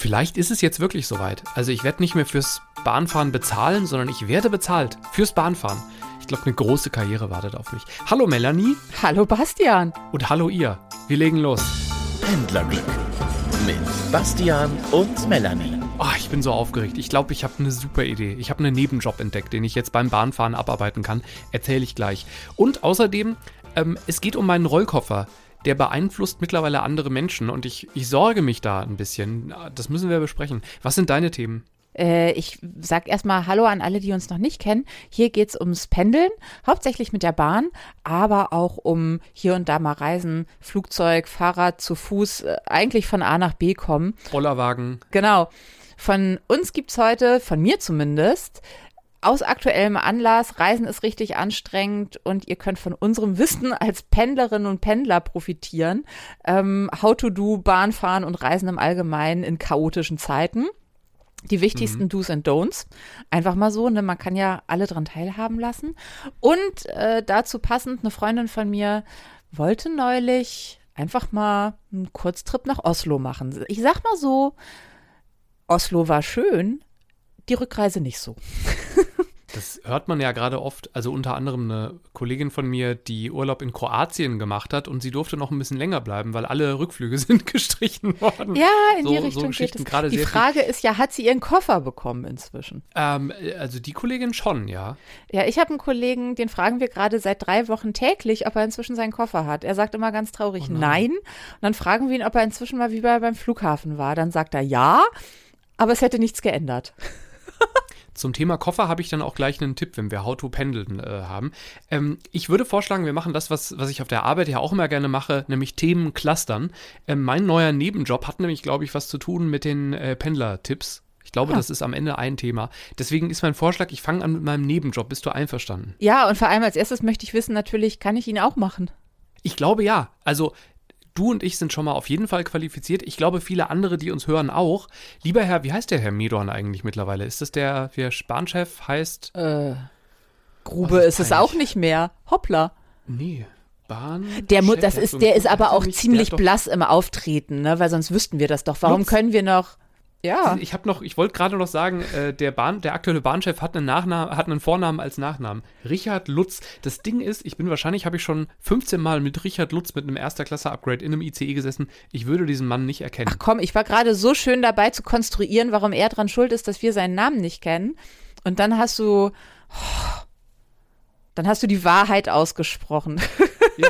Vielleicht ist es jetzt wirklich soweit. Also ich werde nicht mehr fürs Bahnfahren bezahlen, sondern ich werde bezahlt fürs Bahnfahren. Ich glaube, eine große Karriere wartet auf mich. Hallo Melanie. Hallo Bastian. Und hallo ihr. Wir legen los. Pendlerglück mit Bastian und Melanie. Oh, ich bin so aufgeregt. Ich glaube, ich habe eine super Idee. Ich habe einen Nebenjob entdeckt, den ich jetzt beim Bahnfahren abarbeiten kann. Erzähle ich gleich. Und außerdem, ähm, es geht um meinen Rollkoffer der beeinflusst mittlerweile andere Menschen und ich, ich sorge mich da ein bisschen. Das müssen wir besprechen. Was sind deine Themen? Äh, ich sag erstmal Hallo an alle, die uns noch nicht kennen. Hier geht es ums Pendeln, hauptsächlich mit der Bahn, aber auch um hier und da mal Reisen, Flugzeug, Fahrrad, zu Fuß, äh, eigentlich von A nach B kommen. Rollerwagen. Genau. Von uns gibt es heute, von mir zumindest, aus aktuellem Anlass, Reisen ist richtig anstrengend und ihr könnt von unserem Wissen als Pendlerinnen und Pendler profitieren. Ähm, how to do, Bahnfahren und Reisen im Allgemeinen in chaotischen Zeiten. Die wichtigsten mhm. Do's and Don'ts. Einfach mal so, ne? Man kann ja alle dran teilhaben lassen. Und äh, dazu passend, eine Freundin von mir wollte neulich einfach mal einen Kurztrip nach Oslo machen. Ich sag mal so, Oslo war schön, die Rückreise nicht so. Das hört man ja gerade oft, also unter anderem eine Kollegin von mir, die Urlaub in Kroatien gemacht hat und sie durfte noch ein bisschen länger bleiben, weil alle Rückflüge sind gestrichen worden. Ja, in so, die Richtung so geht es. Die Frage ist ja, hat sie ihren Koffer bekommen inzwischen? Ähm, also die Kollegin schon, ja. Ja, ich habe einen Kollegen, den fragen wir gerade seit drei Wochen täglich, ob er inzwischen seinen Koffer hat. Er sagt immer ganz traurig, oh nein. nein. Und dann fragen wir ihn, ob er inzwischen mal wie beim Flughafen war. Dann sagt er ja, aber es hätte nichts geändert. Zum Thema Koffer habe ich dann auch gleich einen Tipp, wenn wir How to Pendeln äh, haben. Ähm, ich würde vorschlagen, wir machen das, was, was ich auf der Arbeit ja auch immer gerne mache, nämlich Themen clustern. Ähm, mein neuer Nebenjob hat nämlich, glaube ich, was zu tun mit den äh, Pendler-Tipps. Ich glaube, ah. das ist am Ende ein Thema. Deswegen ist mein Vorschlag, ich fange an mit meinem Nebenjob. Bist du einverstanden? Ja, und vor allem als erstes möchte ich wissen, natürlich, kann ich ihn auch machen? Ich glaube ja. Also du und ich sind schon mal auf jeden Fall qualifiziert. Ich glaube, viele andere, die uns hören, auch. Lieber Herr, wie heißt der Herr Medorn eigentlich mittlerweile? Ist das der, der Bahnchef heißt? Äh, Grube ist, ist es auch nicht mehr. Hoppla. Nee. Bahn. Der, das ist, der ist aber auch ziemlich blass im Auftreten, ne? weil sonst wüssten wir das doch. Warum Lutz. können wir noch. Ja. Ich habe noch, ich wollte gerade noch sagen, äh, der Bahn, der aktuelle Bahnchef hat einen Nachnamen, hat einen Vornamen als Nachnamen. Richard Lutz. Das Ding ist, ich bin wahrscheinlich, habe ich schon 15 Mal mit Richard Lutz mit einem erster Klasse Upgrade in einem ICE gesessen. Ich würde diesen Mann nicht erkennen. Ach komm, ich war gerade so schön dabei zu konstruieren, warum er dran schuld ist, dass wir seinen Namen nicht kennen. Und dann hast du, oh, dann hast du die Wahrheit ausgesprochen. Ja.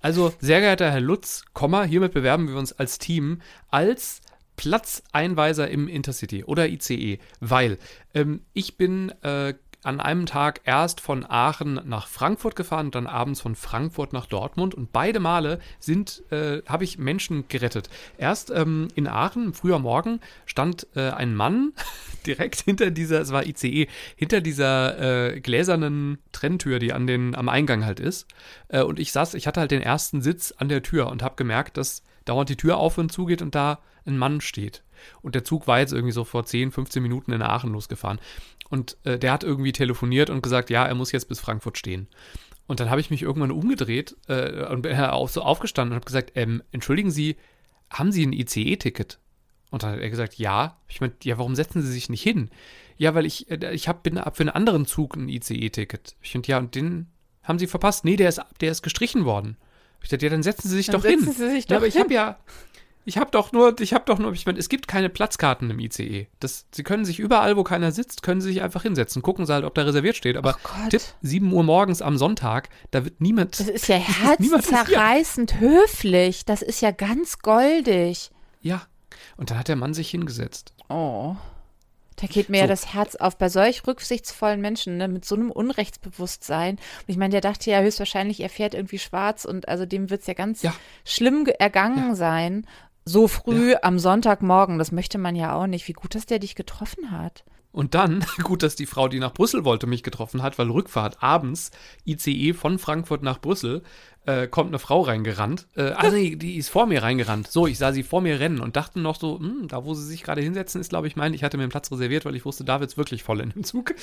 Also, sehr geehrter Herr Lutz, Komma, hiermit bewerben wir uns als Team als Platzeinweiser im Intercity oder ICE, weil ähm, ich bin äh, an einem Tag erst von Aachen nach Frankfurt gefahren und dann abends von Frankfurt nach Dortmund und beide Male sind äh, habe ich Menschen gerettet. Erst ähm, in Aachen früher Morgen stand äh, ein Mann direkt hinter dieser, es war ICE, hinter dieser äh, gläsernen Trenntür, die an den am Eingang halt ist. Äh, und ich saß, ich hatte halt den ersten Sitz an der Tür und habe gemerkt, dass dauernd die Tür auf und zugeht und da ein Mann steht. Und der Zug war jetzt irgendwie so vor 10, 15 Minuten in Aachen losgefahren. Und äh, der hat irgendwie telefoniert und gesagt, ja, er muss jetzt bis Frankfurt stehen. Und dann habe ich mich irgendwann umgedreht äh, und bin auch so aufgestanden und habe gesagt, ähm, entschuldigen Sie, haben Sie ein ICE-Ticket? Und dann hat er gesagt, ja. Ich meine, ja, warum setzen Sie sich nicht hin? Ja, weil ich, äh, ich hab, bin ab für einen anderen Zug ein ICE-Ticket. Ich finde, ja, und den haben Sie verpasst. Nee, der ist, der ist gestrichen worden. Ich dachte, ja, dann setzen Sie sich dann doch setzen hin. Sie sich doch ja, aber ich habe ja, ich habe doch nur, ich habe doch nur, ich meine, es gibt keine Platzkarten im ICE. Das, sie können sich überall, wo keiner sitzt, können sie sich einfach hinsetzen. Gucken sie halt, ob da reserviert steht. Aber Tipp, 7 Uhr morgens am Sonntag, da wird niemand. Das ist ja herzzerreißend höflich. Das ist ja ganz goldig. Ja. Und dann hat der Mann sich hingesetzt. Oh. Da geht mir so. ja das Herz auf bei solch rücksichtsvollen Menschen, ne, mit so einem Unrechtsbewusstsein. Und ich meine, der dachte ja höchstwahrscheinlich, er fährt irgendwie schwarz und also dem wird es ja ganz ja. schlimm ergangen ja. sein. So früh ja. am Sonntagmorgen, das möchte man ja auch nicht. Wie gut, dass der dich getroffen hat. Und dann, gut, dass die Frau, die nach Brüssel wollte, mich getroffen hat, weil Rückfahrt abends, ICE von Frankfurt nach Brüssel, äh, kommt eine Frau reingerannt. Äh, also nee, die ist vor mir reingerannt. So, ich sah sie vor mir rennen und dachte noch so, hm, da wo sie sich gerade hinsetzen, ist, glaube ich, mein, ich hatte mir einen Platz reserviert, weil ich wusste, da wird's wirklich voll in dem Zug.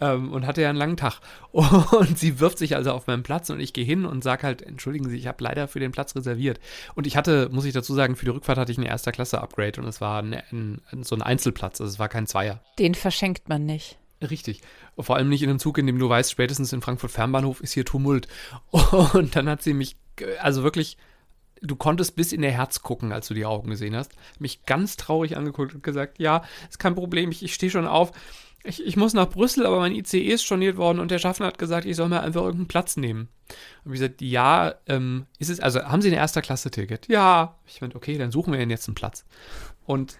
Ähm, und hatte ja einen langen Tag. Und sie wirft sich also auf meinen Platz und ich gehe hin und sage halt, entschuldigen Sie, ich habe leider für den Platz reserviert. Und ich hatte, muss ich dazu sagen, für die Rückfahrt hatte ich eine erster Klasse Upgrade und es war ein, ein, so ein Einzelplatz, also es war kein Zweier. Den verschenkt man nicht. Richtig. Vor allem nicht in einem Zug, in dem du weißt, spätestens in Frankfurt Fernbahnhof ist hier Tumult. Und dann hat sie mich, also wirklich, du konntest bis in ihr Herz gucken, als du die Augen gesehen hast. Mich ganz traurig angeguckt und gesagt, ja, ist kein Problem, ich, ich stehe schon auf. Ich, ich muss nach Brüssel, aber mein ICE ist storniert worden und der Schaffner hat gesagt, ich soll mir einfach irgendeinen Platz nehmen. Und wie gesagt, ja, ähm, ist es, also haben Sie ein Erster-Klasse-Ticket? Ja. Ich meinte, okay, dann suchen wir Ihnen jetzt einen Platz. Und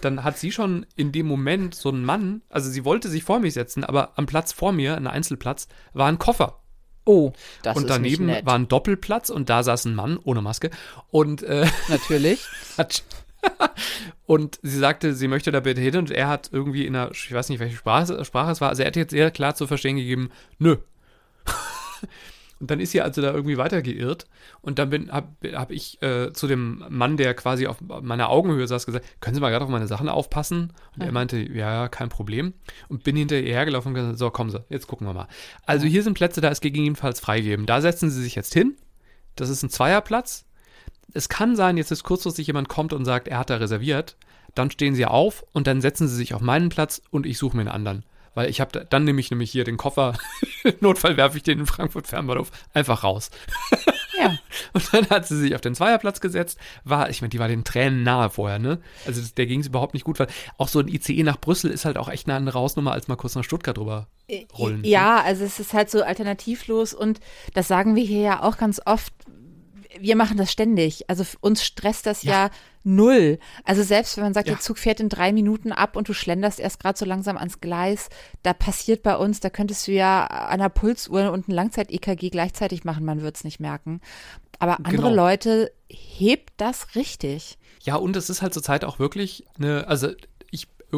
dann hat sie schon in dem Moment so einen Mann, also sie wollte sich vor mich setzen, aber am Platz vor mir, ein Einzelplatz, war ein Koffer. Oh, das und ist daneben war ein Doppelplatz und da saß ein Mann ohne Maske. Und, äh, Natürlich. und sie sagte, sie möchte da bitte hin und er hat irgendwie in einer, ich weiß nicht, welche Sprache, Sprache es war, also er hat jetzt sehr klar zu verstehen gegeben, nö. Und dann ist sie also da irgendwie weitergeirrt. Und dann bin, hab, ich äh, zu dem Mann, der quasi auf meiner Augenhöhe saß, gesagt, können Sie mal gerade auf meine Sachen aufpassen? Und er meinte, ja, ja, kein Problem. Und bin hinter ihr hergelaufen und gesagt, so, kommen Sie, jetzt gucken wir mal. Also hier sind Plätze, da ist gegebenenfalls freigeben. Da setzen Sie sich jetzt hin. Das ist ein Zweierplatz. Es kann sein, jetzt ist kurzfristig jemand kommt und sagt, er hat da reserviert. Dann stehen Sie auf und dann setzen Sie sich auf meinen Platz und ich suche mir einen anderen. Weil ich habe, dann nehme ich nämlich hier den Koffer, Notfall werfe ich den in Frankfurt Fernbahnhof einfach raus. Ja. Und dann hat sie sich auf den Zweierplatz gesetzt, war, ich meine, die war den Tränen nahe vorher, ne? Also das, der ging es überhaupt nicht gut, weil auch so ein ICE nach Brüssel ist halt auch echt eine andere Hausnummer, als mal kurz nach Stuttgart drüber rollen. Ja, also es ist halt so alternativlos und das sagen wir hier ja auch ganz oft. Wir machen das ständig. Also uns stresst das ja, null. Also selbst wenn man sagt, Ja. der Zug fährt in drei Minuten ab und du schlenderst erst gerade so langsam ans Gleis, da passiert bei uns, da könntest du ja an der Pulsuhr und ein Langzeit-EKG gleichzeitig machen, man wird es nicht merken. Aber andere Genau. Leute hebt das richtig. Ja, und es ist halt zurzeit auch wirklich eine, also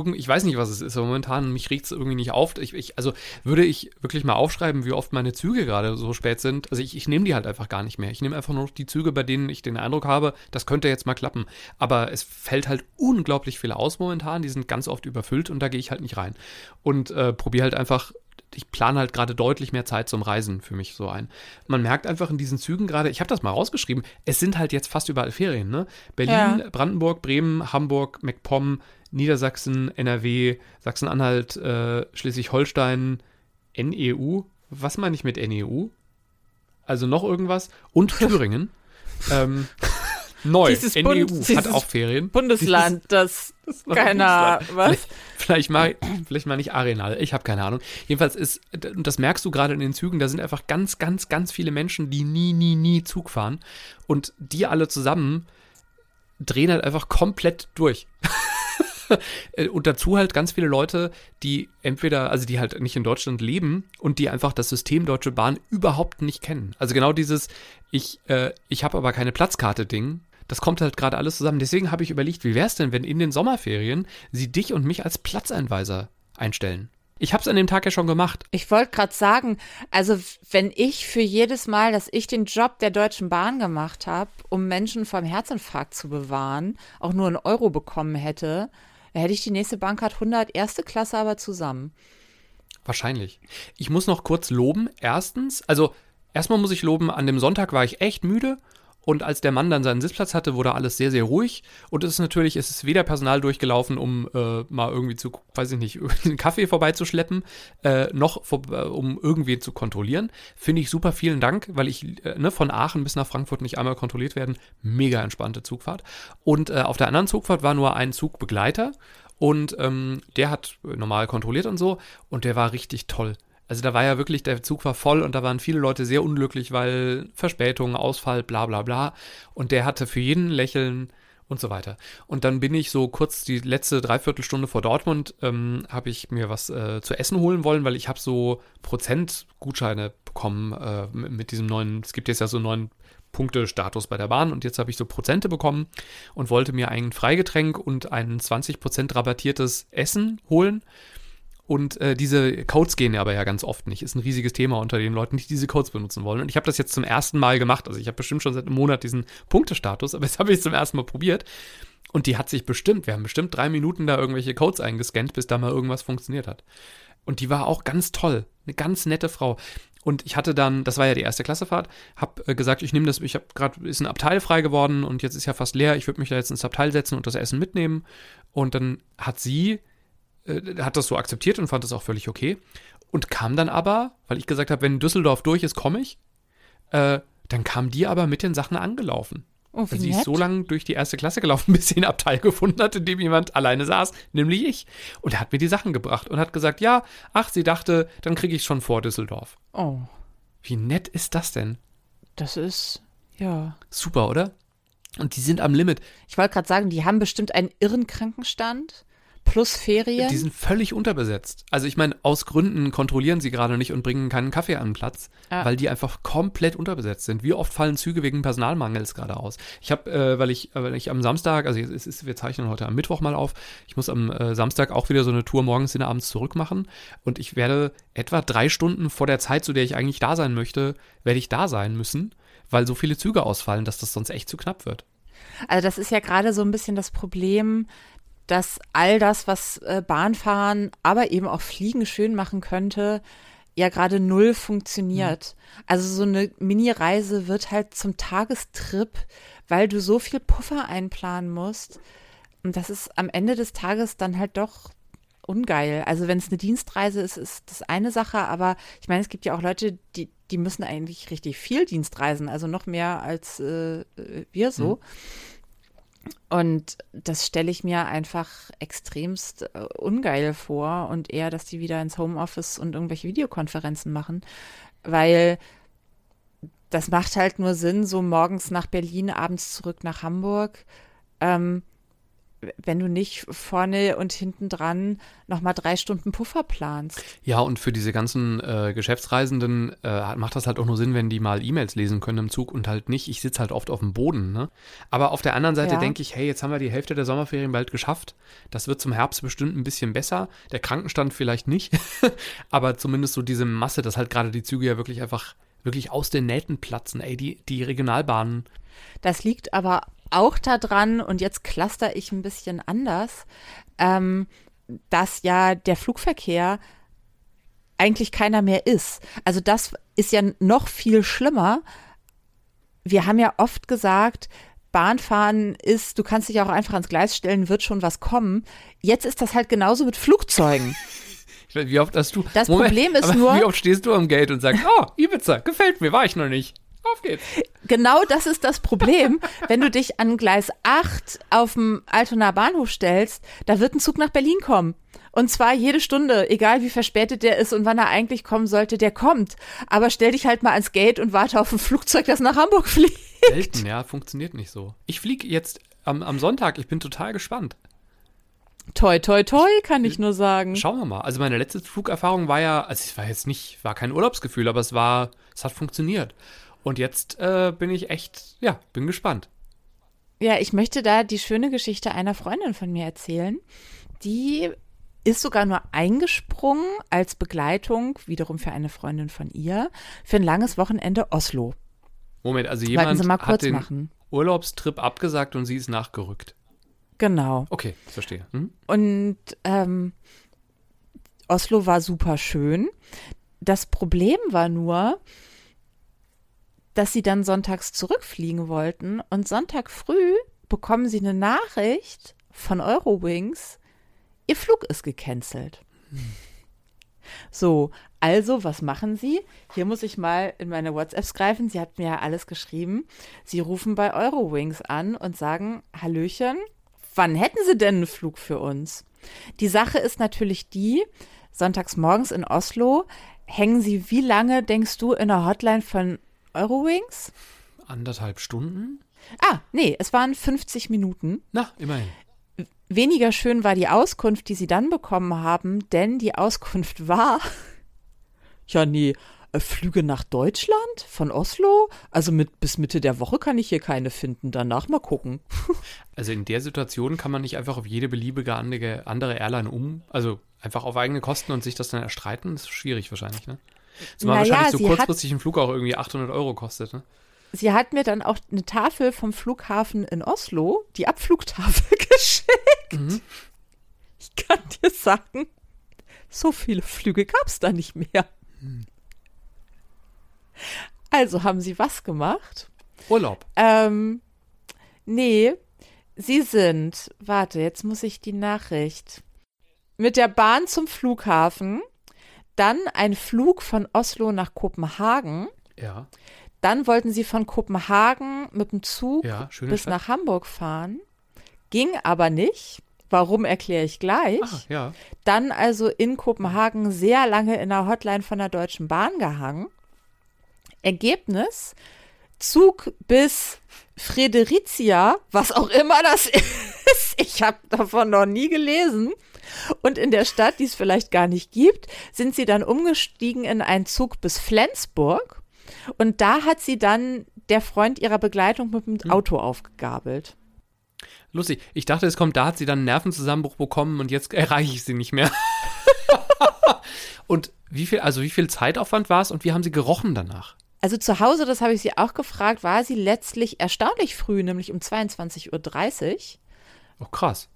ich weiß nicht, was es ist, aber momentan mich regt es irgendwie nicht auf. Ich, ich, also würde ich wirklich mal aufschreiben, wie oft meine Züge gerade so spät sind. Also ich, ich nehme die halt einfach gar nicht mehr. Ich nehme einfach nur die Züge, bei denen ich den Eindruck habe, das könnte jetzt mal klappen. Aber es fällt halt unglaublich viel aus momentan. Die sind ganz oft überfüllt und da gehe ich halt nicht rein. Und äh, probiere halt einfach ich plane halt gerade deutlich mehr Zeit zum Reisen für mich so ein. Man merkt einfach in diesen Zügen gerade, ich habe das mal rausgeschrieben, es sind halt jetzt fast überall Ferien, ne? Berlin, Ja. Brandenburg, Bremen, Hamburg, MacPom, Niedersachsen, NRW, Sachsen-Anhalt, äh, Schleswig-Holstein, NEU. Was meine ich mit NEU? Also noch irgendwas? Und Thüringen. ähm, neu. Dieses NEU Bund- hat auch Ferien. Bundesland, das war keiner, Bundesland. was? Vielleicht, vielleicht mal, vielleicht mal nicht Arenal. Ich habe keine Ahnung. Jedenfalls ist, und das merkst du gerade in den Zügen, da sind einfach ganz, ganz, ganz viele Menschen, die nie, nie, nie Zug fahren. Und die alle zusammen drehen halt einfach komplett durch. Und dazu halt ganz viele Leute, die entweder, also die halt nicht in Deutschland leben und die einfach das System Deutsche Bahn überhaupt nicht kennen. Also genau dieses, ich, äh, ich habe aber keine Platzkarte-Ding. Das kommt halt gerade alles zusammen. Deswegen habe ich überlegt, wie wäre es denn, wenn in den Sommerferien sie dich und mich als Platzeinweiser einstellen? Ich habe es an dem Tag ja schon gemacht. Ich wollte gerade sagen, also wenn ich für jedes Mal, dass ich den Job der Deutschen Bahn gemacht habe, um Menschen vom Herzinfarkt zu bewahren, auch nur einen Euro bekommen hätte, hätte ich die nächste Bahncard 100 erste Klasse aber zusammen. Wahrscheinlich. Ich muss noch kurz loben. Erstens, also erstmal muss ich loben, an dem Sonntag war ich echt müde. Und als der Mann dann seinen Sitzplatz hatte, wurde alles sehr, sehr ruhig. Und es ist natürlich, es ist weder Personal durchgelaufen, um äh, mal irgendwie zu, weiß ich nicht, einen Kaffee vorbeizuschleppen, äh, noch vor, äh, um irgendwie zu kontrollieren. Finde ich super, vielen Dank, weil ich äh, ne, von Aachen bis nach Frankfurt nicht einmal kontrolliert werden. Mega entspannte Zugfahrt. Und äh, auf der anderen Zugfahrt war nur ein Zugbegleiter. Und ähm, der hat normal kontrolliert und so. Und der war richtig toll. Also da war ja wirklich, der Zug war voll und da waren viele Leute sehr unglücklich, weil Verspätung, Ausfall, bla bla bla. Und der hatte für jeden Lächeln und so weiter. Und dann bin ich so kurz die letzte Dreiviertelstunde vor Dortmund, ähm, habe ich mir was äh, zu essen holen wollen, weil ich habe so Prozentgutscheine bekommen äh, mit, diesem neuen, es gibt jetzt ja so einen neuen Punktestatus bei der Bahn und jetzt habe ich so Prozente bekommen und wollte mir ein Freigetränk und ein 20% rabattiertes Essen holen. Und äh, diese Codes gehen aber ja ganz oft nicht. Ist ein riesiges Thema unter den Leuten, die diese Codes benutzen wollen. Und ich habe das jetzt zum ersten Mal gemacht. Also ich habe bestimmt schon seit einem Monat diesen Punktestatus, aber jetzt habe ich es zum ersten Mal probiert. Und die hat sich bestimmt, wir haben bestimmt drei Minuten da irgendwelche Codes eingescannt, bis da mal irgendwas funktioniert hat. Und die war auch ganz toll. Eine ganz nette Frau. Und ich hatte dann, das war ja die erste Klassefahrt, habe äh, gesagt, ich nehme das, ich habe gerade, ist ein Abteil frei geworden und jetzt ist ja fast leer, ich würde mich da jetzt ins Abteil setzen und das Essen mitnehmen. Und dann hat sie, äh, hat das so akzeptiert und fand das auch völlig okay. Und kam dann aber, weil ich gesagt habe, wenn Düsseldorf durch ist, komme ich, äh, dann kam die aber mit den Sachen angelaufen. Oh, Also sie ist so lange durch die erste Klasse gelaufen, bis sie einen Abteil gefunden hat, in dem jemand alleine saß, nämlich ich. Und er hat mir die Sachen gebracht und hat gesagt, ja, ach, sie dachte, dann kriege ich schon vor Düsseldorf. Oh, Wie nett ist das denn? das ist, ja. Super, oder? Und die sind am Limit. Ich wollte gerade sagen, die haben bestimmt einen irren Krankenstand plus Ferien. Die sind völlig unterbesetzt. Also ich meine, aus Gründen kontrollieren sie gerade nicht und bringen keinen Kaffee an den Platz, Ja. weil die einfach komplett unterbesetzt sind. Wie oft fallen Züge wegen Personalmangels gerade aus? Ich habe, äh, weil ich, weil ich am Samstag, also es ist, wir zeichnen heute am Mittwoch mal auf, ich muss am äh, Samstag auch wieder so eine Tour morgens hin, abends zurück machen und ich werde etwa drei Stunden vor der Zeit, zu der ich eigentlich da sein möchte, werde ich da sein müssen, weil so viele Züge ausfallen, dass das sonst echt zu knapp wird. Also das ist ja gerade so ein bisschen das Problem, dass all das, was äh, Bahnfahren, aber eben auch Fliegen schön machen könnte, ja gerade null funktioniert. Also so eine Mini-Reise wird halt zum Tagestrip, weil du so viel Puffer einplanen musst. Und das ist am Ende des Tages dann halt doch ungeil. Also wenn es eine Dienstreise ist, ist das eine Sache, aber ich meine, es gibt ja auch Leute, die, die müssen eigentlich richtig viel Dienstreisen, also noch mehr als äh, äh, wir so. Und das stelle ich mir einfach extremst äh, ungeil vor und eher, dass die wieder ins Homeoffice und irgendwelche Videokonferenzen machen, weil das macht halt nur Sinn, so morgens nach Berlin, abends zurück nach Hamburg. Ähm, wenn du nicht vorne und hinten dran nochmal drei Stunden Puffer planst. Ja, und für diese ganzen äh, Geschäftsreisenden äh, macht das halt auch nur Sinn, wenn die mal E-Mails lesen können im Zug und halt nicht. Ich sitze halt oft auf dem Boden, ne? Aber auf der anderen Seite Ja. denke ich, hey, jetzt haben wir die Hälfte der Sommerferien bald geschafft. Das wird zum Herbst bestimmt ein bisschen besser. Der Krankenstand vielleicht nicht, aber zumindest so diese Masse, dass halt gerade die Züge ja wirklich einfach wirklich aus den Nähten platzen. Ey, die, die Regionalbahnen. Das liegt aber auch daran, und jetzt cluster ich ein bisschen anders, ähm, dass ja der Flugverkehr eigentlich keiner mehr ist. Also das ist ja noch viel schlimmer. Wir haben ja oft gesagt, Bahnfahren ist, du kannst dich auch einfach ans Gleis stellen, wird schon was kommen. Jetzt ist das halt genauso mit Flugzeugen. Weiß, Wie oft hast du. Das Problem ist nur- Wie oft stehst du am Gate und sagst, oh, Ibiza, gefällt mir, war ich noch nicht. Auf geht's. Genau das ist das Problem. Wenn du dich an Gleis 8 auf dem Altonaer Bahnhof stellst, da wird ein Zug nach Berlin kommen. Und zwar jede Stunde, egal wie verspätet der ist und wann er eigentlich kommen sollte, der kommt. Aber stell dich halt mal ans Gate und warte auf ein Flugzeug, das nach Hamburg fliegt. Selten, ja, funktioniert nicht so. Ich fliege jetzt am, am Sonntag, ich bin total gespannt. Toi, toi, toi, kann ich nur sagen. Schauen wir mal. Also meine letzte Flugerfahrung war ja, also es war jetzt nicht, war kein Urlaubsgefühl, aber es war, es hat funktioniert. Und jetzt äh, bin ich echt, ja, bin gespannt. Ja, ich möchte da die schöne Geschichte einer Freundin von mir erzählen. Die ist sogar nur eingesprungen als Begleitung, wiederum für eine Freundin von ihr, für ein langes Wochenende Oslo. Moment, also jemand sie mal hat kurz den machen. Urlaubstrip abgesagt und sie ist nachgerückt. Genau. Okay, verstehe. Hm? Und ähm, Oslo war super schön. Das Problem war nur, dass sie dann sonntags zurückfliegen wollten und Sonntag früh bekommen sie eine Nachricht von Eurowings, ihr Flug ist gecancelt. So, also was machen sie? Hier muss ich mal in meine WhatsApps greifen. Sie hat mir ja alles geschrieben. Sie rufen bei Eurowings an und sagen, Hallöchen, wann hätten sie denn einen Flug für uns? Die Sache ist natürlich die, sonntags morgens in Oslo hängen sie wie lange, denkst du, in der Hotline von Eurowings? Anderthalb Stunden? Ah, nee, es waren 50 Minuten. Na, immerhin. Weniger schön war die Auskunft, die sie dann bekommen haben, denn die Auskunft war, ja, nee, äh, Flüge nach Deutschland von Oslo? Also mit, bis Mitte der Woche kann ich hier keine finden. Danach mal gucken. Also in der Situation kann man nicht einfach auf jede beliebige andere, andere Airline um, also einfach auf eigene Kosten und sich das dann erstreiten? Das ist schwierig wahrscheinlich, ne? Zumal Naja, wahrscheinlich so kurzfristig ein Flug auch irgendwie 800 Euro kostet, ne? Sie hat mir dann auch eine Tafel vom Flughafen in Oslo, die Abflugtafel, geschickt. Mhm. Ich kann dir sagen, so viele Flüge gab es da nicht mehr. Also haben sie was gemacht? Urlaub. Ähm, nee, sie sind, warte, jetzt muss ich die Nachricht. Mit der Bahn zum Flughafen, dann ein Flug von Oslo nach Kopenhagen, Ja, dann wollten sie von Kopenhagen mit dem Zug ja, bis Stadt. nach Hamburg fahren, ging aber nicht. Warum erkläre ich gleich. Ah, ja. Dann also in Kopenhagen sehr lange in der Hotline von der Deutschen Bahn gehangen. Ergebnis: Zug bis Fredericia, was auch immer das ist. Ich habe davon noch nie gelesen. Und in der Stadt, die es vielleicht gar nicht gibt, sind sie dann umgestiegen in einen Zug bis Flensburg. Und da hat sie dann der Freund ihrer Begleitung mit dem Auto aufgegabelt. Lustig. Ich dachte, es kommt, da hat sie dann einen Nervenzusammenbruch bekommen und jetzt erreiche ich sie nicht mehr. und wie viel, also wie viel Zeitaufwand war es und wie haben sie gerochen danach? Also zu Hause, das habe ich sie auch gefragt, war sie letztlich erstaunlich früh, nämlich um 22.30 Uhr. Oh, krass.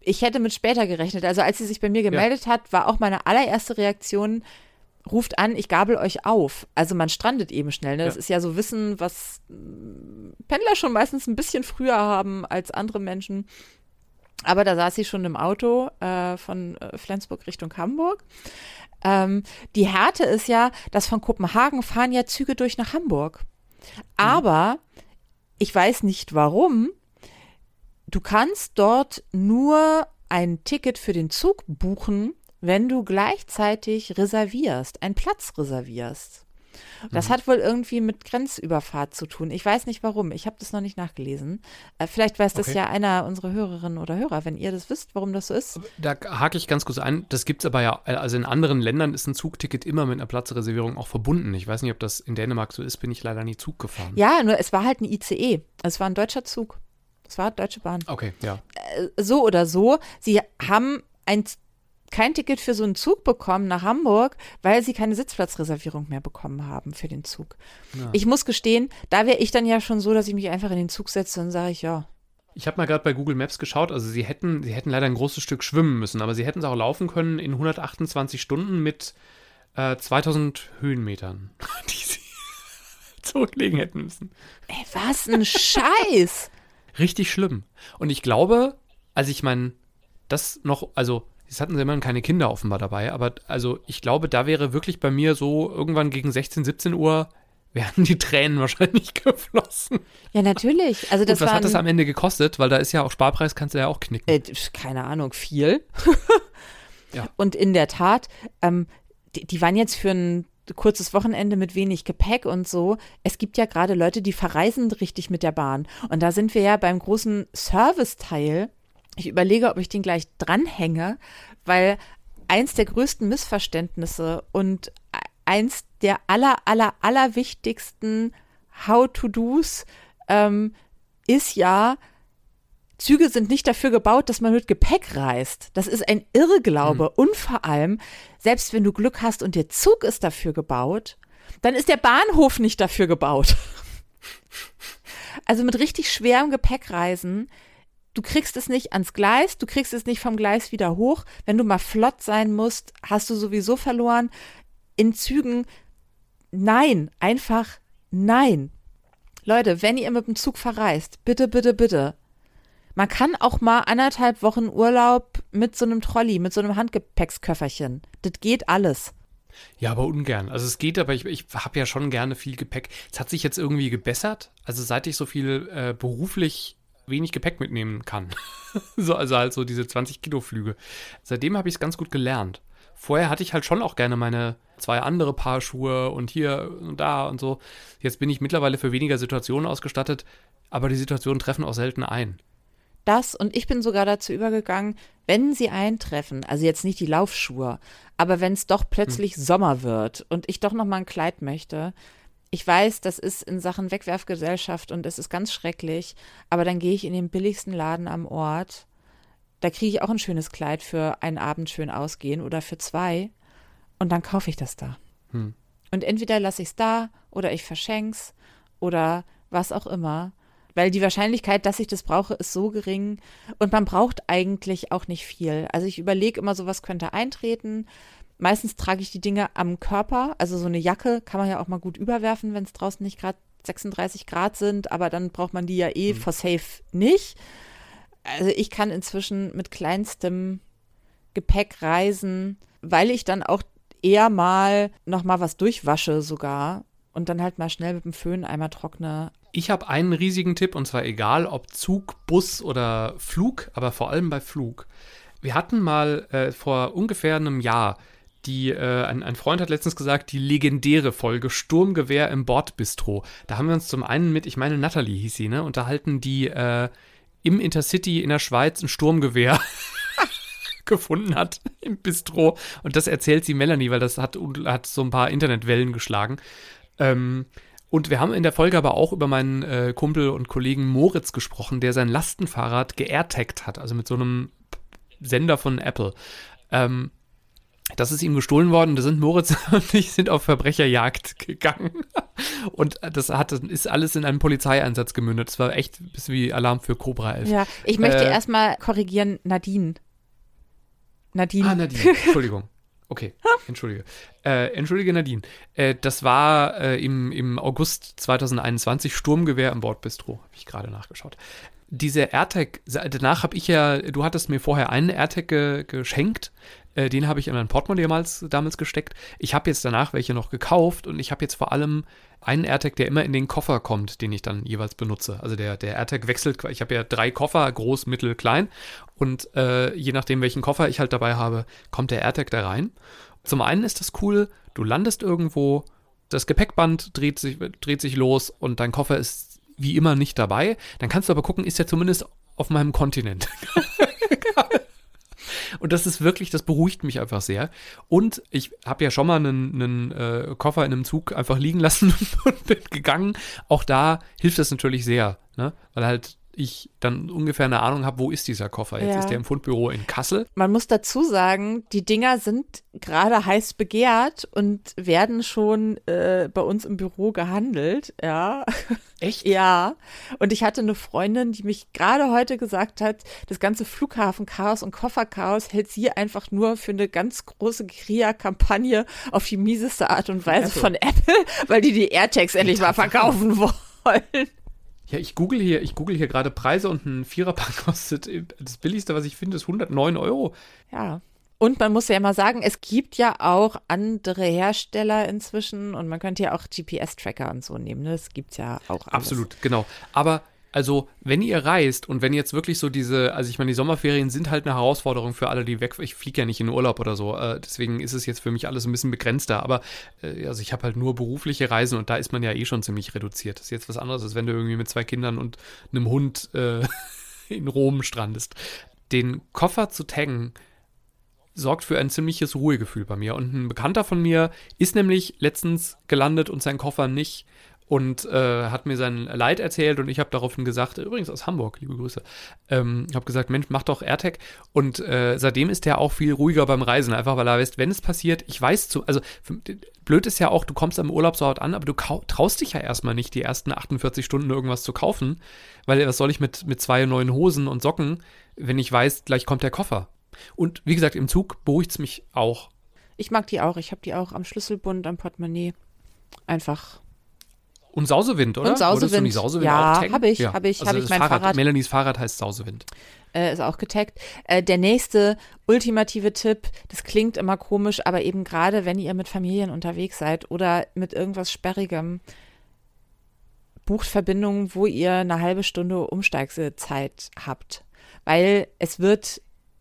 Ich hätte mit später gerechnet. Also als sie sich bei mir gemeldet hat, war auch meine allererste Reaktion, ruft an, ich gabel euch auf. Also man strandet eben schnell. Ne? Das Ja. ist ja so Wissen, was mm, Pendler schon meistens ein bisschen früher haben als andere Menschen. Aber da saß sie schon im Auto äh, von äh, Flensburg Richtung Hamburg. Ähm, die Härte ist ja, dass von Kopenhagen fahren ja Züge durch nach Hamburg. Aber ich weiß nicht warum. Du kannst dort nur ein Ticket für den Zug buchen, wenn du gleichzeitig reservierst, einen Platz reservierst. Das hat wohl irgendwie mit Grenzüberfahrt zu tun. Ich weiß nicht warum. Ich habe das noch nicht nachgelesen. Äh, vielleicht weiß das Okay. ja einer unserer Hörerinnen oder Hörer, wenn ihr das wisst, warum das so ist. Da hake ich ganz kurz ein. Das gibt es aber ja, also in anderen Ländern ist ein Zugticket immer mit einer Platzreservierung auch verbunden. Ich weiß nicht, ob das in Dänemark so ist, bin ich leider nie Zug gefahren. Ja, nur es war halt ein ICE. Es war ein deutscher Zug. Es war Deutsche Bahn. Okay, ja. so oder so, sie haben ein, kein Ticket für so einen Zug bekommen nach Hamburg, weil sie keine Sitzplatzreservierung mehr bekommen haben für den Zug. Ich muss gestehen, da wäre ich dann ja schon so, dass ich mich einfach in den Zug setze und sage ich, ja, Ich habe mal gerade bei Google Maps geschaut, also sie hätten, sie hätten leider ein großes Stück schwimmen müssen, aber sie hätten es auch laufen können in 128 Stunden mit äh, 2000 Höhenmetern, die sie zurücklegen hätten müssen. ey, was ein Scheiß. Richtig schlimm. Und ich glaube, also ich meine, das noch, also jetzt hatten sie immerhin keine Kinder offenbar dabei, aber also ich glaube, da wäre wirklich bei mir so irgendwann gegen 16, 17 Uhr wären die Tränen wahrscheinlich geflossen. Ja, natürlich. Also das Und was hat das am Ende gekostet? Weil da ist ja auch Sparpreis, kannst du ja auch knicken. äh, keine Ahnung, viel. Ja. Und in der Tat, ähm, die, die waren jetzt für ein kurzes Wochenende mit wenig Gepäck und so. Es gibt ja gerade Leute, die verreisen richtig mit der Bahn. Und da sind wir ja beim großen Serviceteil. Ich überlege, ob ich den gleich dranhänge, weil eins der größten Missverständnisse und eins der aller, aller, aller wichtigsten How-to-Dos ähm, ist ja, Züge sind nicht dafür gebaut, dass man mit Gepäck reist. Das ist ein Irrglaube. Und vor allem, selbst wenn du Glück hast und der Zug ist dafür gebaut, dann ist der Bahnhof nicht dafür gebaut. Also mit richtig schwerem Gepäck reisen, du kriegst es nicht ans Gleis, du kriegst es nicht vom Gleis wieder hoch. Wenn du mal flott sein musst, hast du sowieso verloren. In Zügen, nein, einfach nein. Leute, wenn ihr mit dem Zug verreist, bitte, bitte, bitte. Man kann auch mal anderthalb Wochen Urlaub mit so einem Trolley, mit so einem Handgepäcksköfferchen. Das geht alles. Ja, aber ungern. Also es geht, aber ich, ich habe ja schon gerne viel Gepäck. Es hat sich jetzt irgendwie gebessert. Also seit ich so viel äh, beruflich wenig Gepäck mitnehmen kann. so, also halt so diese 20 Kilo Flüge. Seitdem habe ich es ganz gut gelernt. Vorher hatte ich halt schon auch gerne meine zwei andere Paar Schuhe und hier und da und so. Jetzt bin ich mittlerweile für weniger Situationen ausgestattet, aber die Situationen treffen auch selten ein. Das und ich bin sogar dazu übergegangen, wenn sie eintreffen, also jetzt nicht die Laufschuhe, aber wenn es doch plötzlich hm. Sommer wird und ich doch noch mal ein Kleid möchte, ich weiß, das ist in Sachen Wegwerfgesellschaft und es ist ganz schrecklich, aber dann gehe ich in den billigsten Laden am Ort. Da kriege ich auch ein schönes Kleid für einen Abend schön ausgehen oder für zwei und dann kaufe ich das da. Hm. Und entweder lasse ich es da oder ich verschenk's oder was auch immer. Weil die Wahrscheinlichkeit, dass ich das brauche, ist so gering und man braucht eigentlich auch nicht viel. Also ich überlege immer so, was könnte eintreten. Meistens trage ich die Dinge am Körper. Also so eine Jacke kann man ja auch mal gut überwerfen, wenn es draußen nicht gerade 36 Grad sind, aber dann braucht man die ja eh mhm. for safe nicht. Also ich kann inzwischen mit kleinstem Gepäck reisen, weil ich dann auch eher mal noch mal was durchwasche sogar und dann halt mal schnell mit dem Föhn einmal trockne. Ich habe einen riesigen Tipp und zwar egal ob Zug, Bus oder Flug, aber vor allem bei Flug. Wir hatten mal äh, vor ungefähr einem Jahr die, äh, ein, ein, Freund hat letztens gesagt, die legendäre Folge Sturmgewehr im Bordbistro. Da haben wir uns zum einen mit, ich meine, Natalie hieß sie, ne, unterhalten, die äh, im Intercity in der Schweiz ein Sturmgewehr gefunden hat im Bistro. Und das erzählt sie Melanie, weil das hat, hat so ein paar Internetwellen geschlagen. Ähm, und wir haben in der Folge aber auch über meinen äh, Kumpel und Kollegen Moritz gesprochen, der sein Lastenfahrrad geairtaggt hat, also mit so einem Sender von Apple. Ähm, das ist ihm gestohlen worden. Da sind Moritz und ich sind auf Verbrecherjagd gegangen. Und das hat, ist alles in einen Polizeieinsatz gemündet. Das war echt ein bisschen wie Alarm für Cobra 11. Ja, ich möchte äh, erstmal korrigieren, Nadine. Nadine. Ah, Nadine. Entschuldigung. Okay, entschuldige. Äh, entschuldige Nadine. Äh, das war äh, im, im August 2021 Sturmgewehr im Bordbistro. Habe ich gerade nachgeschaut diese AirTag, danach habe ich ja, du hattest mir vorher einen AirTag ge geschenkt, äh, den habe ich in mein Portemonnaie damals, damals gesteckt. Ich habe jetzt danach welche noch gekauft und ich habe jetzt vor allem einen AirTag, der immer in den Koffer kommt, den ich dann jeweils benutze. Also der, der AirTag wechselt, ich habe ja drei Koffer, groß, mittel, klein und äh, je nachdem, welchen Koffer ich halt dabei habe, kommt der AirTag da rein. Zum einen ist das cool, du landest irgendwo, das Gepäckband dreht sich, dreht sich los und dein Koffer ist wie immer nicht dabei. Dann kannst du aber gucken, ist er zumindest auf meinem Kontinent. Und das ist wirklich, das beruhigt mich einfach sehr. Und ich habe ja schon mal einen, einen äh, Koffer in einem Zug einfach liegen lassen und bin gegangen. Auch da hilft das natürlich sehr, ne? weil halt ich dann ungefähr eine Ahnung habe, wo ist dieser Koffer? Jetzt ja. ist der im Fundbüro in Kassel. Man muss dazu sagen, die Dinger sind gerade heiß begehrt und werden schon äh, bei uns im Büro gehandelt. Ja. Echt? ja. Und ich hatte eine Freundin, die mich gerade heute gesagt hat, das ganze Flughafenchaos und Kofferchaos hält sie einfach nur für eine ganz große Kria-Kampagne auf die mieseste Art und Weise also. von Apple, weil die die AirTags endlich mal verkaufen wollen. Ja, ich google hier, ich google hier gerade Preise und ein Viererpack kostet, das billigste, was ich finde, ist 109 Euro. Ja. Und man muss ja immer sagen, es gibt ja auch andere Hersteller inzwischen und man könnte ja auch GPS-Tracker und so nehmen. Ne? Das gibt es ja auch. Alles. Absolut, genau. Aber also, wenn ihr reist und wenn jetzt wirklich so diese, also ich meine, die Sommerferien sind halt eine Herausforderung für alle, die weg, ich fliege ja nicht in Urlaub oder so, äh, deswegen ist es jetzt für mich alles ein bisschen begrenzter, aber äh, also ich habe halt nur berufliche Reisen und da ist man ja eh schon ziemlich reduziert. Das ist jetzt was anderes, als wenn du irgendwie mit zwei Kindern und einem Hund äh, in Rom strandest. Den Koffer zu taggen, sorgt für ein ziemliches Ruhegefühl bei mir. Und ein Bekannter von mir ist nämlich letztens gelandet und sein Koffer nicht und äh, hat mir sein Leid erzählt und ich habe daraufhin gesagt, übrigens aus Hamburg, liebe Grüße, ähm, habe gesagt, Mensch, mach doch AirTag und äh, seitdem ist er auch viel ruhiger beim Reisen, einfach weil er weiß, wenn es passiert, ich weiß zu, also blöd ist ja auch, du kommst am Urlaubsort an, aber du traust dich ja erstmal nicht, die ersten 48 Stunden irgendwas zu kaufen, weil was soll ich mit, mit zwei neuen Hosen und Socken, wenn ich weiß, gleich kommt der Koffer. Und wie gesagt, im Zug beruhigt es mich auch. Ich mag die auch, ich habe die auch am Schlüsselbund, am Portemonnaie. Einfach und Sausewind, oder? Und Sausewind. du Sausewind ja, habe ich, ja. habe ich, also habe ich mein Fahrrad, Fahrrad. Melanies Fahrrad heißt Sausewind. Äh, ist auch getaggt. Äh, der nächste ultimative Tipp, das klingt immer komisch, aber eben gerade, wenn ihr mit Familien unterwegs seid oder mit irgendwas Sperrigem, bucht Verbindungen, wo ihr eine halbe Stunde Umsteigzeit habt. Weil es wird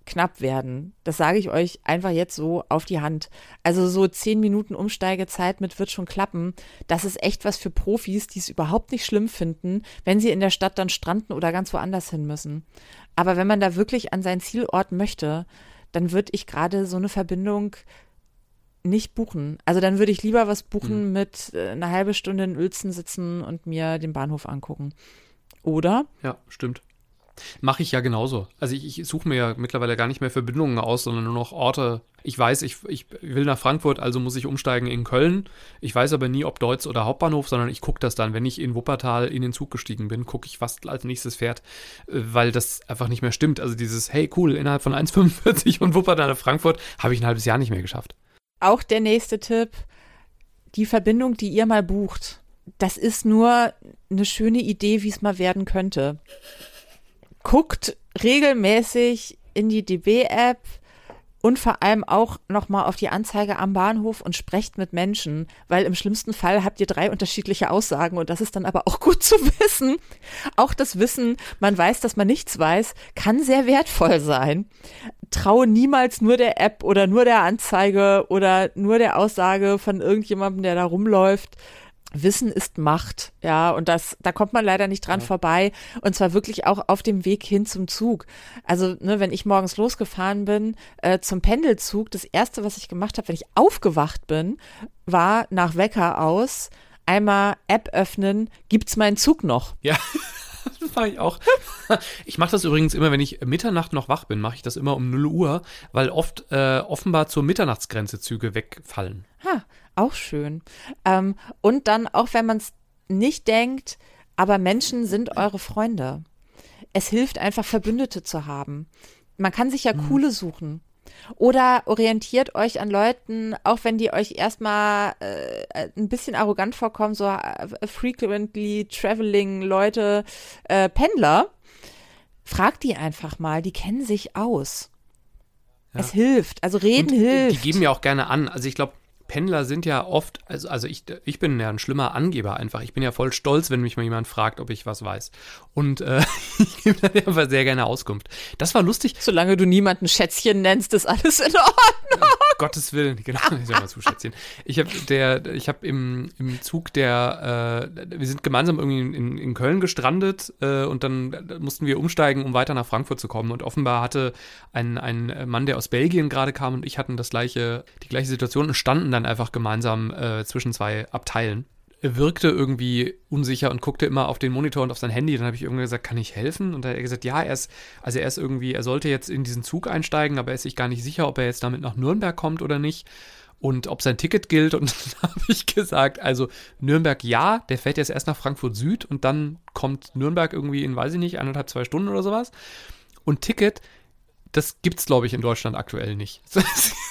knapp werden. Das sage ich euch einfach jetzt so auf die Hand. Also so zehn Minuten Umsteigezeit mit wird schon klappen. Das ist echt was für Profis, die es überhaupt nicht schlimm finden, wenn sie in der Stadt dann stranden oder ganz woanders hin müssen. Aber wenn man da wirklich an seinen Zielort möchte, dann würde ich gerade so eine Verbindung nicht buchen. Also dann würde ich lieber was buchen Hm. mit äh, eine halbe Stunde in Uelzen sitzen und mir den Bahnhof angucken. Oder? Ja, stimmt. Mache ich ja genauso. Also ich, ich suche mir ja mittlerweile gar nicht mehr Verbindungen aus, sondern nur noch Orte. Ich weiß, ich, ich will nach Frankfurt, also muss ich umsteigen in Köln. Ich weiß aber nie, ob Deutz oder Hauptbahnhof, sondern ich gucke das dann. Wenn ich in Wuppertal in den Zug gestiegen bin, gucke ich, was als nächstes fährt, äh, weil das einfach nicht mehr stimmt. Also dieses, hey cool, innerhalb von 1,45 von Wuppertal nach Frankfurt habe ich ein halbes Jahr nicht mehr geschafft. Auch der nächste Tipp, die Verbindung, die ihr mal bucht, das ist nur eine schöne Idee, wie es mal werden könnte. Guckt regelmäßig in die DB-App und vor allem auch nochmal auf die Anzeige am Bahnhof und sprecht mit Menschen, weil im schlimmsten Fall habt ihr drei unterschiedliche Aussagen und das ist dann aber auch gut zu wissen. Auch das Wissen, man weiß, dass man nichts weiß, kann sehr wertvoll sein. Traue niemals nur der App oder nur der Anzeige oder nur der Aussage von irgendjemandem, der da rumläuft. Wissen ist Macht, ja, und das, da kommt man leider nicht dran vorbei. Und zwar wirklich auch auf dem Weg hin zum Zug. Also, ne, wenn ich morgens losgefahren bin äh, zum Pendelzug, das erste, was ich gemacht habe, wenn ich aufgewacht bin, war nach Wecker aus einmal App öffnen, gibt's meinen Zug noch? Ja, das mache ich auch. Ich mache das übrigens immer, wenn ich Mitternacht noch wach bin, mache ich das immer um 0 Uhr, weil oft äh, offenbar zur Mitternachtsgrenze Züge wegfallen. Ha, auch schön. Ähm, und dann, auch wenn man es nicht denkt, aber Menschen sind eure Freunde. Es hilft einfach, Verbündete zu haben. Man kann sich ja coole suchen. Oder orientiert euch an Leuten, auch wenn die euch erstmal äh, ein bisschen arrogant vorkommen, so äh, frequently traveling Leute, äh, Pendler. Fragt die einfach mal, die kennen sich aus. Es hilft, also reden Und hilft. Die geben ja auch gerne an. Also ich glaube, Pendler sind ja oft, also, also ich, ich bin ja ein schlimmer Angeber einfach. Ich bin ja voll stolz, wenn mich mal jemand fragt, ob ich was weiß. Und äh, ich gebe dann einfach sehr gerne Auskunft. Das war lustig. Solange du niemanden Schätzchen nennst, ist alles in Ordnung. Gottes Willen, genau, ich soll mal zuschätzen. Ich habe der, ich habe im, im Zug der, äh, wir sind gemeinsam irgendwie in, in Köln gestrandet äh, und dann mussten wir umsteigen, um weiter nach Frankfurt zu kommen. Und offenbar hatte ein, ein Mann, der aus Belgien gerade kam und ich hatten das gleiche, die gleiche Situation und standen dann einfach gemeinsam äh, zwischen zwei Abteilen. Er wirkte irgendwie unsicher und guckte immer auf den Monitor und auf sein Handy. Dann habe ich irgendwie gesagt, kann ich helfen? Und dann hat er gesagt, ja, er ist, also er ist irgendwie, er sollte jetzt in diesen Zug einsteigen, aber er ist sich gar nicht sicher, ob er jetzt damit nach Nürnberg kommt oder nicht. Und ob sein Ticket gilt. Und dann habe ich gesagt, also Nürnberg ja, der fährt jetzt erst nach Frankfurt Süd und dann kommt Nürnberg irgendwie in, weiß ich nicht, eineinhalb, zwei Stunden oder sowas. Und Ticket, das gibt's, glaube ich, in Deutschland aktuell nicht.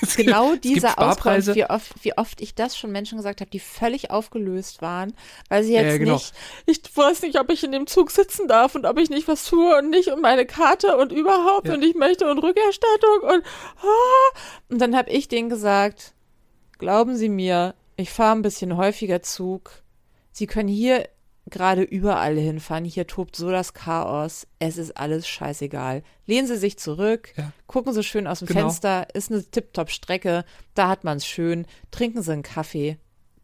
Es gibt- Genau es gibt dieser. Auskunft, wie oft, wie oft ich das schon Menschen gesagt habe, die völlig aufgelöst waren, weil sie jetzt ja, genau. nicht, ich weiß nicht, ob ich in dem Zug sitzen darf und ob ich nicht was tue und nicht und meine Karte und überhaupt Ja. und ich möchte und Rückerstattung und ah. und dann habe ich denen gesagt, glauben Sie mir, ich fahre ein bisschen häufiger Zug. Sie können hier gerade überall hinfahren. Hier tobt so das Chaos. Es ist alles scheißegal. Lehnen Sie sich zurück, Ja. gucken Sie schön aus dem Genau. Fenster, ist eine Tip-Top-Strecke, da hat man es schön. Trinken Sie einen Kaffee,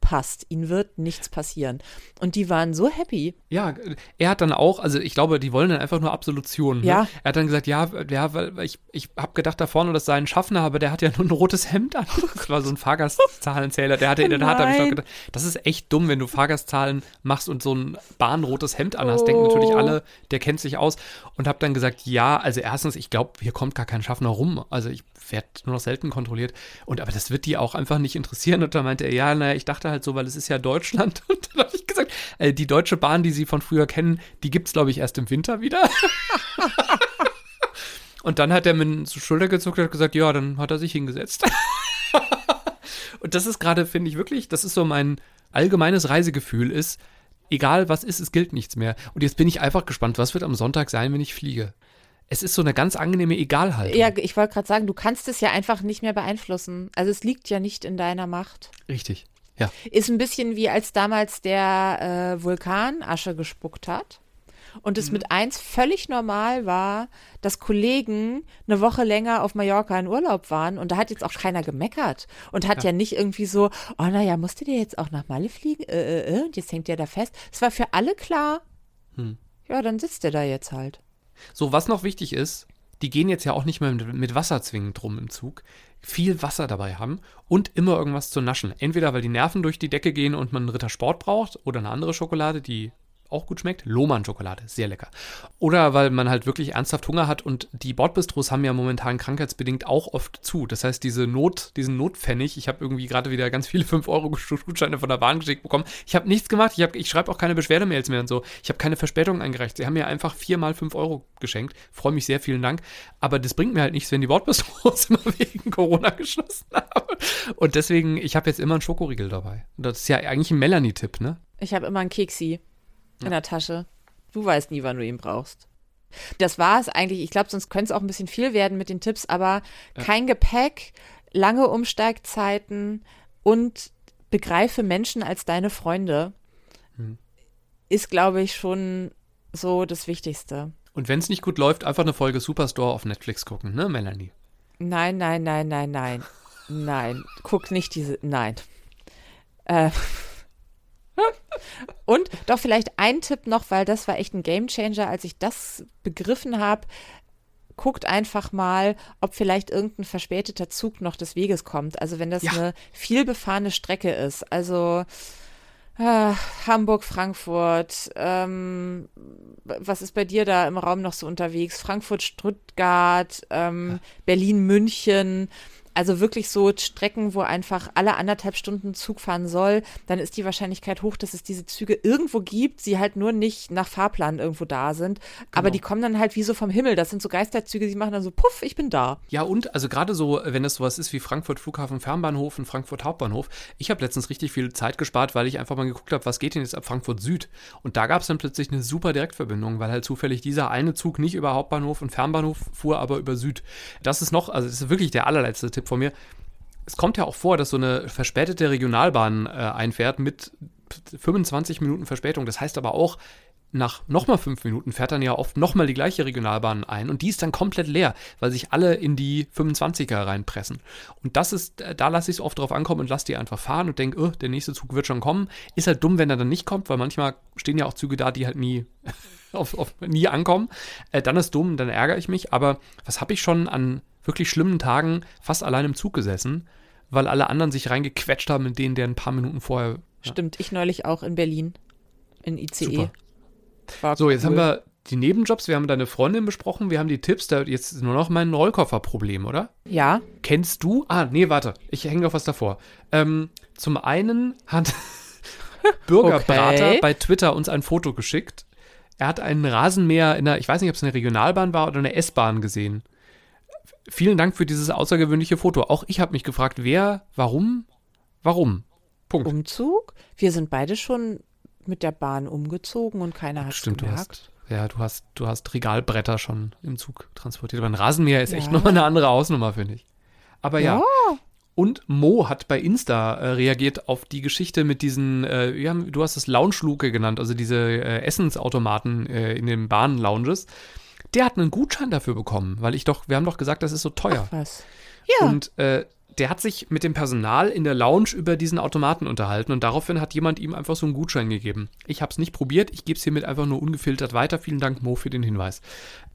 passt. Ihnen wird nichts passieren. Und die waren so happy. Ja, er hat dann auch, also ich glaube, die wollen dann einfach nur Absolution. Ne? Ja. Er hat dann gesagt, ja, ja, weil ich, ich habe gedacht da vorne, das sei ein Schaffner, aber der hat ja nur ein rotes Hemd an. Das war so ein Fahrgastzahlenzähler. Der hatte in der Tat, habe ich Nein. gedacht, das ist echt dumm, wenn du Fahrgastzahlen machst und so ein bahnrotes Hemd an hast. Denken natürlich Oh. alle, der kennt sich aus. Und habe dann gesagt, ja, also erstens, ich glaube, hier kommt gar kein Schaffner rum. Also ich werde nur noch selten kontrolliert. Und aber das wird die auch einfach nicht interessieren. Und da meinte er, ja, naja, ich dachte halt so, weil es ist ja Deutschland. Und dann habe ich gesagt, äh, die Deutsche Bahn, die Sie von früher kennen, die gibt's glaube ich, erst im Winter wieder. und dann hat er mit zur Schulter gezuckt und hat gesagt, ja, dann hat er sich hingesetzt. und das ist gerade, finde ich wirklich, das ist so mein allgemeines Reisegefühl ist, egal was ist, es gilt nichts mehr. Und jetzt bin ich einfach gespannt, was wird am Sonntag sein, wenn ich fliege. Es ist so eine ganz angenehme Egalhaltung. Ja, ich wollte gerade sagen, du kannst es ja einfach nicht mehr beeinflussen. Also es liegt ja nicht in deiner Macht. Richtig. Ja. Ist ein bisschen wie als damals der äh, Vulkan Asche gespuckt hat. und es mit eins völlig normal war, dass Kollegen eine Woche länger auf Mallorca in Urlaub waren und da hat jetzt auch keiner gemeckert und hat ja, Ja. nicht irgendwie so, oh naja, musste der jetzt auch nach Malle fliegen äh, äh, äh, und jetzt hängt der da fest. Es war für alle klar, Hm. ja, dann sitzt der da jetzt halt. So, was noch wichtig ist, die gehen jetzt ja auch nicht mehr mit, mit Wasser zwingend rum im Zug. Viel Wasser dabei haben und immer irgendwas zu naschen. Entweder weil die Nerven durch die Decke gehen und man einen Ritter Sport braucht oder eine andere Schokolade, die auch gut schmeckt. Lohmann-Schokolade, sehr lecker. Oder weil man halt wirklich ernsthaft Hunger hat und die Bordbistros haben ja momentan krankheitsbedingt auch oft zu. Das heißt, diese Not, diesen Notpfennig, ich habe irgendwie gerade wieder ganz viele 5-Euro-Gutscheine von der Bahn geschickt bekommen. Ich habe nichts gemacht, ich, ich schreibe auch keine Beschwerdemails mehr und so. Ich habe keine Verspätung eingereicht. Sie haben mir einfach viermal 5 Euro geschenkt. Freue mich sehr, vielen Dank. Aber das bringt mir halt nichts, wenn die Bordbistros immer wegen Corona geschlossen haben. Und deswegen, ich habe jetzt immer einen Schokoriegel dabei. Das ist ja eigentlich ein Melanie-Tipp, ne? Ich habe immer einen Keksi in der Tasche. Du weißt nie, wann du ihn brauchst. Das war es eigentlich. Ich glaube, sonst könnte es auch ein bisschen viel werden mit den Tipps, aber kein Gepäck, lange Umsteigzeiten und begreife Menschen als deine Freunde ist, glaube ich, schon so das Wichtigste. Und wenn es nicht gut läuft, einfach eine Folge Superstore auf Netflix gucken, ne, Melanie? Nein, nein, nein, nein, nein. Nein. Guck nicht diese. Nein. Äh. Und doch vielleicht ein Tipp noch, weil das war echt ein Gamechanger, als ich das begriffen habe. Guckt einfach mal, ob vielleicht irgendein verspäteter Zug noch des Weges kommt. Also wenn das Ja. eine viel befahrene Strecke ist. Also äh, Hamburg, Frankfurt, ähm, was ist bei dir da im Raum noch so unterwegs? Frankfurt, Stuttgart, ähm, Berlin, München. Also wirklich so Strecken, wo einfach alle anderthalb Stunden Zug fahren soll, dann ist die Wahrscheinlichkeit hoch, dass es diese Züge irgendwo gibt, sie halt nur nicht nach Fahrplan irgendwo da sind. Aber die kommen dann halt wie so vom Himmel. Das sind so Geisterzüge, die machen dann so, puff, ich bin da. Ja, und also gerade so, wenn es sowas ist wie Frankfurt Flughafen Fernbahnhof und Frankfurt Hauptbahnhof, ich habe letztens richtig viel Zeit gespart, weil ich einfach mal geguckt habe, was geht denn jetzt ab Frankfurt Süd? Und da gab es dann plötzlich eine super Direktverbindung, weil halt zufällig dieser eine Zug nicht über Hauptbahnhof und Fernbahnhof fuhr, aber über Süd. Das ist noch, also das ist wirklich der allerletzte Tipp von mir. Es kommt ja auch vor, dass so eine verspätete Regionalbahn äh, einfährt mit 25 Minuten Verspätung. Das heißt aber auch, nach nochmal fünf Minuten fährt dann ja oft nochmal die gleiche Regionalbahn ein und die ist dann komplett leer, weil sich alle in die 25er reinpressen. Und das ist, äh, da lasse ich es oft drauf ankommen und lasse die einfach fahren und denke, oh, der nächste Zug wird schon kommen. Ist halt dumm, wenn er dann nicht kommt, weil manchmal stehen ja auch Züge da, die halt nie, auf, auf, nie ankommen. Äh, dann ist dumm, dann ärgere ich mich. Aber was habe ich schon an wirklich schlimmen Tagen fast allein im Zug gesessen, weil alle anderen sich reingequetscht haben, in denen der ein paar Minuten vorher. Ja. Stimmt, ich neulich auch in Berlin. In ICE. Super. War So, jetzt cool. haben wir die Nebenjobs, wir haben deine Freundin besprochen, wir haben die Tipps, da jetzt nur noch mein Rollkofferproblem, oder? Ja, Kennst du? Ah, nee, warte, ich hänge noch was davor. Ähm, zum einen hat Bürgerbrater Okay. bei Twitter uns ein Foto geschickt. Er hat einen Rasenmäher in der, ich weiß nicht, ob es eine Regionalbahn war oder eine S-Bahn gesehen. Vielen Dank für dieses außergewöhnliche Foto. Auch ich habe mich gefragt, wer, warum, warum? Punkt. Umzug. Wir sind beide schon mit der Bahn umgezogen und keiner hat Stimmt, du gemerkt. hast, ja, du hast, du hast Regalbretter schon im Zug transportiert. Aber ein Rasenmäher ist echt Ja. nochmal eine andere Hausnummer, finde ich. Aber ja. Und Mo hat bei Insta äh, reagiert auf die Geschichte mit diesen, äh, haben, du hast es Lounge-Luke genannt, also diese äh, Essensautomaten äh, in den Bahn-Lounges. Der hat einen Gutschein dafür bekommen, weil ich doch, wir haben doch gesagt, das ist so teuer. Was? Ja. Und äh, der hat sich mit dem Personal in der Lounge über diesen Automaten unterhalten und daraufhin hat jemand ihm einfach so einen Gutschein gegeben. Ich habe es nicht probiert, ich gebe es hiermit einfach nur ungefiltert weiter. Vielen Dank, Mo, für den Hinweis.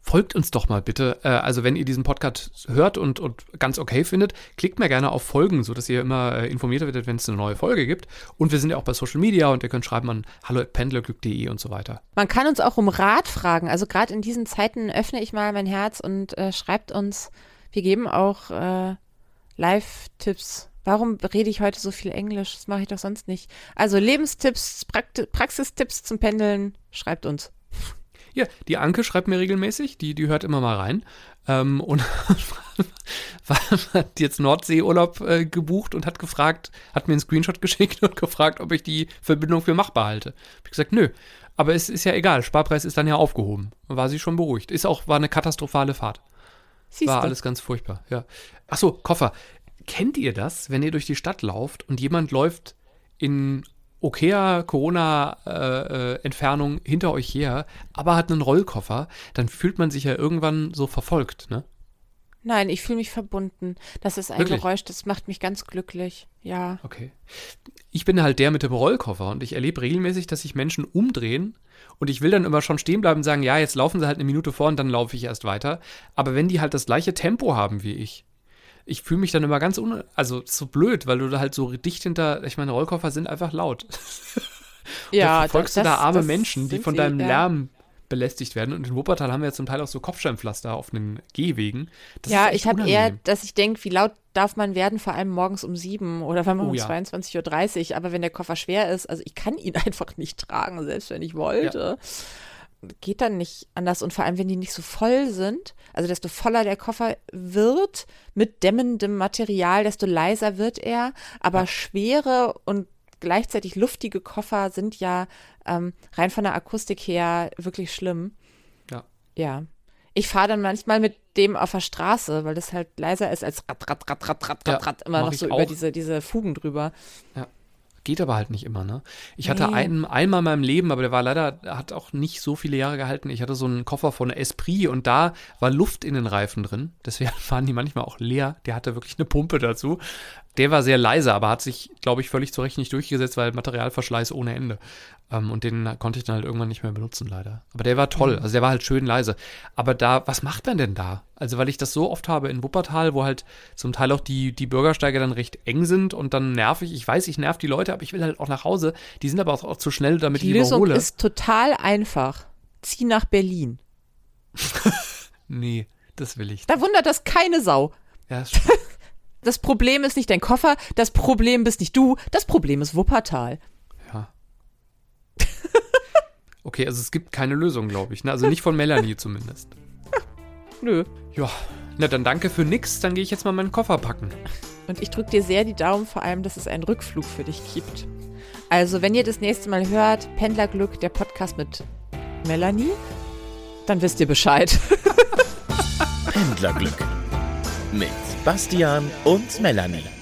Folgt uns doch mal bitte. Äh, also wenn ihr diesen Podcast hört und, und ganz okay findet, klickt mir gerne auf Folgen, sodass ihr immer äh, informiert werdet, wenn es eine neue Folge gibt. Und wir sind ja auch bei Social Media und ihr könnt schreiben an hallo.pendlerglück.de und so weiter. Man kann uns auch um Rat fragen. Also gerade in diesen Zeiten öffne ich mal mein Herz und äh, schreibt uns. Wir geben auch äh, Live-Tipps. Warum rede ich heute so viel Englisch? Das mache ich doch sonst nicht. Also Lebenstipps, Prakti Praxistipps zum Pendeln, schreibt uns. Ja, die Anke schreibt mir regelmäßig, die, die hört immer mal rein. Ähm, und hat jetzt Nordseeurlaub äh, gebucht und hat gefragt, hat mir einen Screenshot geschickt und gefragt, ob ich die Verbindung für machbar halte. Hab ich gesagt, nö. Aber es ist ja egal, Sparpreis ist dann ja aufgehoben. War sie schon beruhigt. Ist auch, war eine katastrophale Fahrt. Siehst War du? alles ganz furchtbar, ja. Achso, Koffer. Kennt ihr das, wenn ihr durch die Stadt lauft und jemand läuft in okayer Corona-Entfernung hinter euch her, aber hat einen Rollkoffer, dann fühlt man sich ja irgendwann so verfolgt, ne? Nein, ich fühle mich verbunden. Das ist ein Wirklich? Geräusch, das macht mich ganz glücklich. Ja. Okay. Ich bin halt der mit dem Rollkoffer und ich erlebe regelmäßig, dass sich Menschen umdrehen und ich will dann immer schon stehen bleiben und sagen, ja, jetzt laufen sie halt eine Minute vor und dann laufe ich erst weiter. Aber wenn die halt das gleiche Tempo haben wie ich, ich fühle mich dann immer ganz un also so blöd, weil du da halt so dicht hinter, ich meine, Rollkoffer sind einfach laut. Ja, verfolgst das- du da arme Menschen, die von sie, deinem ja. Lärm belästigt werden. Und in Wuppertal haben wir ja zum Teil auch so Kopfsteinpflaster auf den Gehwegen. Das ja, ich habe eher, dass ich denke, wie laut darf man werden, vor allem morgens um sieben oder wenn man Oh um ja. 22.30 Uhr. Aber wenn der Koffer schwer ist, also ich kann ihn einfach nicht tragen, selbst wenn ich wollte. Geht dann nicht anders. Und vor allem, wenn die nicht so voll sind, also desto voller der Koffer wird mit dämmendem Material, desto leiser wird er. Aber schwere und gleichzeitig luftige Koffer sind ja ähm, rein von der Akustik her wirklich schlimm. Ja. Ja. Ich fahre dann manchmal mit dem auf der Straße, weil das halt leiser ist als rat, rat, rat, rat, rat, Ja, rat, rat, immer noch so über diese, diese Fugen drüber. Geht aber halt nicht immer, ne? Ich hatte Nee. einen, einmal in meinem Leben, aber der war leider, hat auch nicht so viele Jahre gehalten. Ich hatte so einen Koffer von Esprit und da war Luft in den Reifen drin. Deswegen waren die manchmal auch leer. Der hatte wirklich eine Pumpe dazu. Der war sehr leise, aber hat sich, glaube ich, völlig zu Recht nicht durchgesetzt, weil Materialverschleiß ohne Ende. Ähm, und den konnte ich dann halt irgendwann nicht mehr benutzen, leider. Aber der war toll. Also der war halt schön leise. Aber da, was macht man denn da? Also, weil ich das so oft habe in Wuppertal, wo halt zum Teil auch die, die Bürgersteige dann recht eng sind und dann nerv ich. Ich weiß, ich nerv die Leute, aber ich will halt auch nach Hause. Die sind aber auch, auch zu schnell, damit Die ich Lösung überhole. ist total einfach. Zieh nach Berlin. nee, das will ich. Da wundert das keine Sau. Ja, ist Das Problem ist nicht dein Koffer, das Problem bist nicht du, das Problem ist Wuppertal. ja. Okay, also es gibt keine Lösung, glaube ich. Ne? Also nicht von Melanie zumindest. Nö. Ja, na dann danke für nix. Dann gehe ich jetzt mal meinen Koffer packen. Und ich drücke dir sehr die Daumen, vor allem, dass es einen Rückflug für dich gibt. Also, wenn ihr das nächste Mal hört, Pendlerglück, der Podcast mit Melanie, dann wisst ihr Bescheid. Pendlerglück mit Bastian und Melanie.